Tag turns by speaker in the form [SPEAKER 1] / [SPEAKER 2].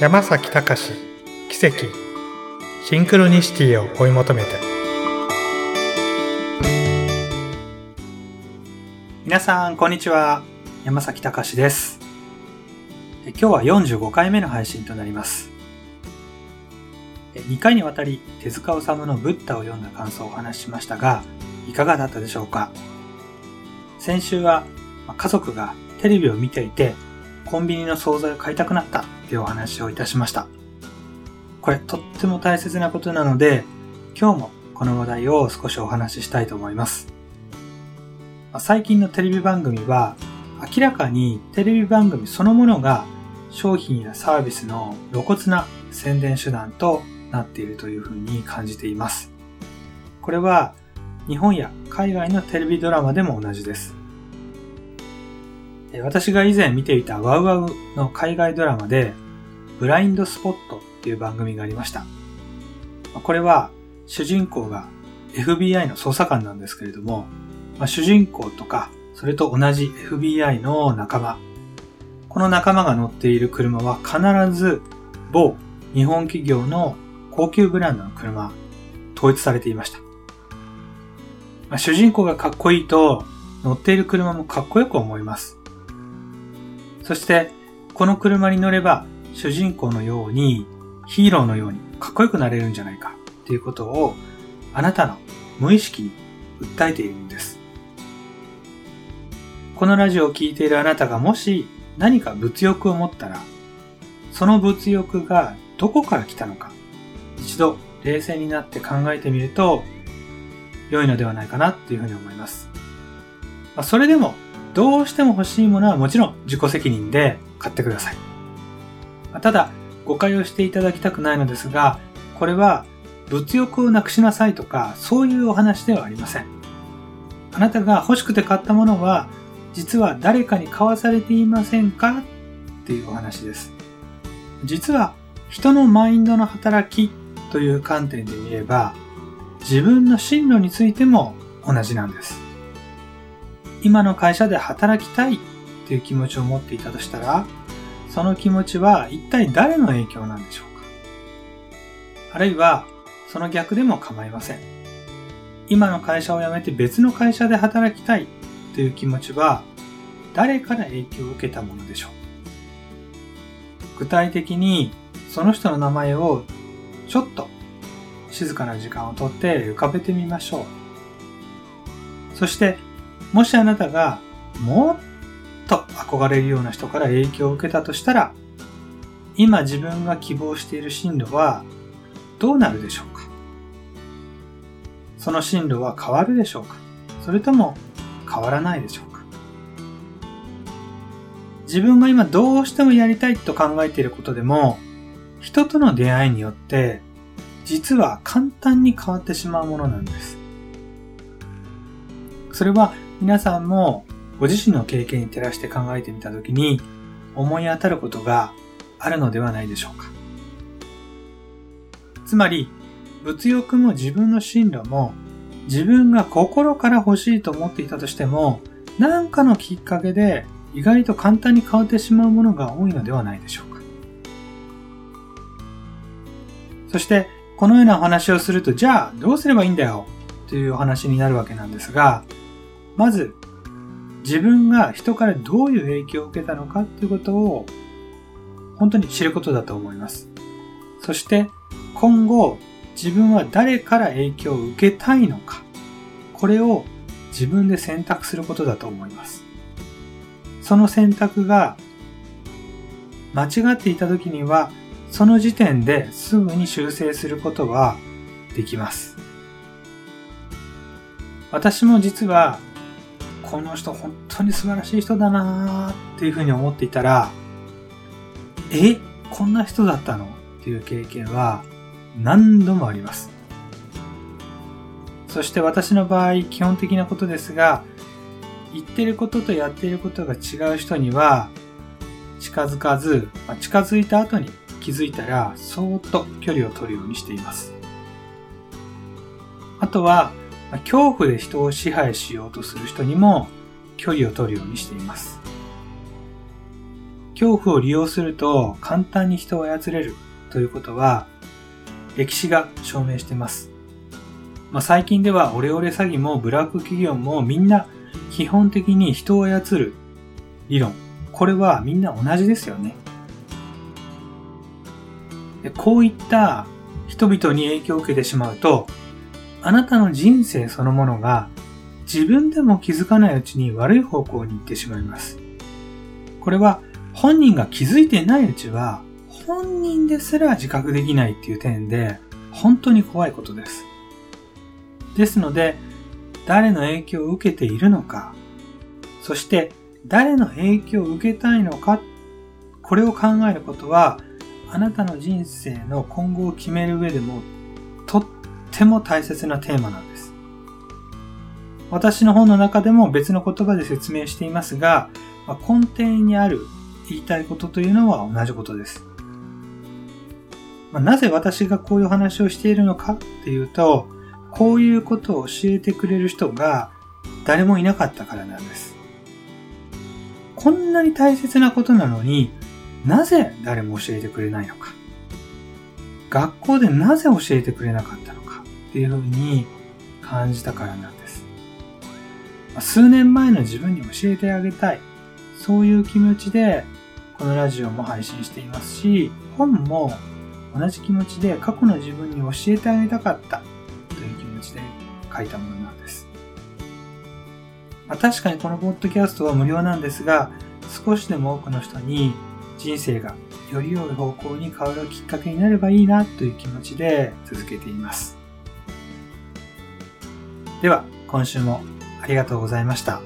[SPEAKER 1] 山崎隆奇跡シンクロニシティを追い求めて。皆さんこんにちは。山崎隆です。今日は45回目の配信となります。2回にわたり手塚治虫のブッダを読んだ感想をお話ししましたがいかがだったでしょうか？先週は家族がテレビを見ていてコンビニの惣菜を買いたくなった。ってお話をいたしました。これとっても大切なことなので、今日もこの話題を少しお話ししたいと思います。最近のテレビ番組は明らかにテレビ番組そのものが商品やサービスの露骨な宣伝手段となっているというふうに感じています。これは日本や海外のテレビドラマでも同じです。私が以前見ていたワウワウの海外ドラマで、ブラインドスポットっていう番組がありました。これは主人公が FBI の捜査官なんですけれども、まあ、主人公とか、それと同じ FBI の仲間。この仲間が乗っている車は必ず某日本企業の高級ブランドの車、統一されていました。まあ、主人公がかっこいいと乗っている車もかっこよく思います。そして、この車に乗れば、主人公のように、ヒーローのようにかっこよくなれるんじゃないかっていうことを、あなたの無意識に訴えているんです。このラジオを聴いているあなたがもし何か物欲を持ったら、その物欲がどこから来たのか、一度冷静になって考えてみると、良いのではないかなっていうふうに思います。ま、それでもどうしても欲しいものはもちろん自己責任で買ってください。ただ、誤解をしていただきたくないのですが、これは物欲をなくしなさいとか、そういうお話ではありません。あなたが欲しくて買ったものは、実は誰かに買わされていませんか？っていうお話です。実は、人のマインドの働きという観点で見れば、自分の進路についても同じなんです。今の会社で働きたいっていう気持ちを持っていたとしたら、その気持ちは一体誰の影響なんでしょうか？あるいは、その逆でも構いません。今の会社を辞めて別の会社で働きたいという気持ちは、誰から影響を受けたものでしょう具体的に、その人の名前をちょっと静かな時間をとって浮かべてみましょう。そしてもしあなたがもっと憧れるような人から影響を受けたとしたら、今自分が希望している進路はどうなるでしょうか？その進路は変わるでしょうか？それとも変わらないでしょうか？自分が今どうしてもやりたいと考えていることでも、人との出会いによって、実は簡単に変わってしまうものなんです。それは皆さんもご自身の経験に照らして考えてみたときに思い当たることがあるのではないでしょうか。つまり、物欲も自分の進路も自分が心から欲しいと思っていたとしても何かのきっかけで意外と簡単に変わってしまうものが多いのではないでしょうか。そして、このようなお話をすると、じゃあどうすればいいんだよというお話になるわけなんですが、まず、自分が人からどういう影響を受けたのかっていうことを本当に知ることだと思います。そして今後自分は誰から影響を受けたいのか、これを自分で選択することだと思います。その選択が間違っていた時にはその時点ですぐに修正することはできます。私も実はこの人本当に素晴らしい人だなーっていうふうに思っていたら、えこんな人だったの？っていう経験は何度もあります。そして私の場合、基本的なことですが、言ってることとやっていることが違う人には、近づかず、まあ、近づいた後に気づいたら、そーっと距離を取るようにしています。あとは、恐怖で人を支配しようとする人にも距離を取るようにしています。恐怖を利用すると簡単に人を操れるということは歴史が証明しています。まあ、最近ではオレオレ詐欺もブラック企業もみんな基本的に人を操る理論。これはみんな同じですよね。こういった人々に影響を受けてしまうと、あなたの人生そのものが自分でも気づかないうちに悪い方向に行ってしまいます。これは本人が気づいてないうちは本人ですら自覚できないっていう点で本当に怖いことです。ですので、誰の影響を受けているのか、そして誰の影響を受けたいのか、これを考えることは、あなたの人生の今後を決める上でもっても大切なテーマなんです。私の本の中でも別の言葉で説明していますが、ま根底にある言いたいことというのは同じことです。まなぜ私がこういう話をしているのかっていうと、こういうことを教えてくれる人が誰もいなかったからなんです。こんなに大切なことなのになぜ誰も教えてくれないのか。学校でなぜ教えてくれなかったのかっていうふうに感じたからなんです。数年前の自分に教えてあげたい。そういう気持ちでこのラジオも配信していますし、本も同じ気持ちで過去の自分に教えてあげたかったという気持ちで書いたものなんです。まあ、確かにこのポッドキャストは無料なんですが、少しでも多くの人に人生がより良い方向に変わるきっかけになればいいなという気持ちで続けています。では、今週もありがとうございました。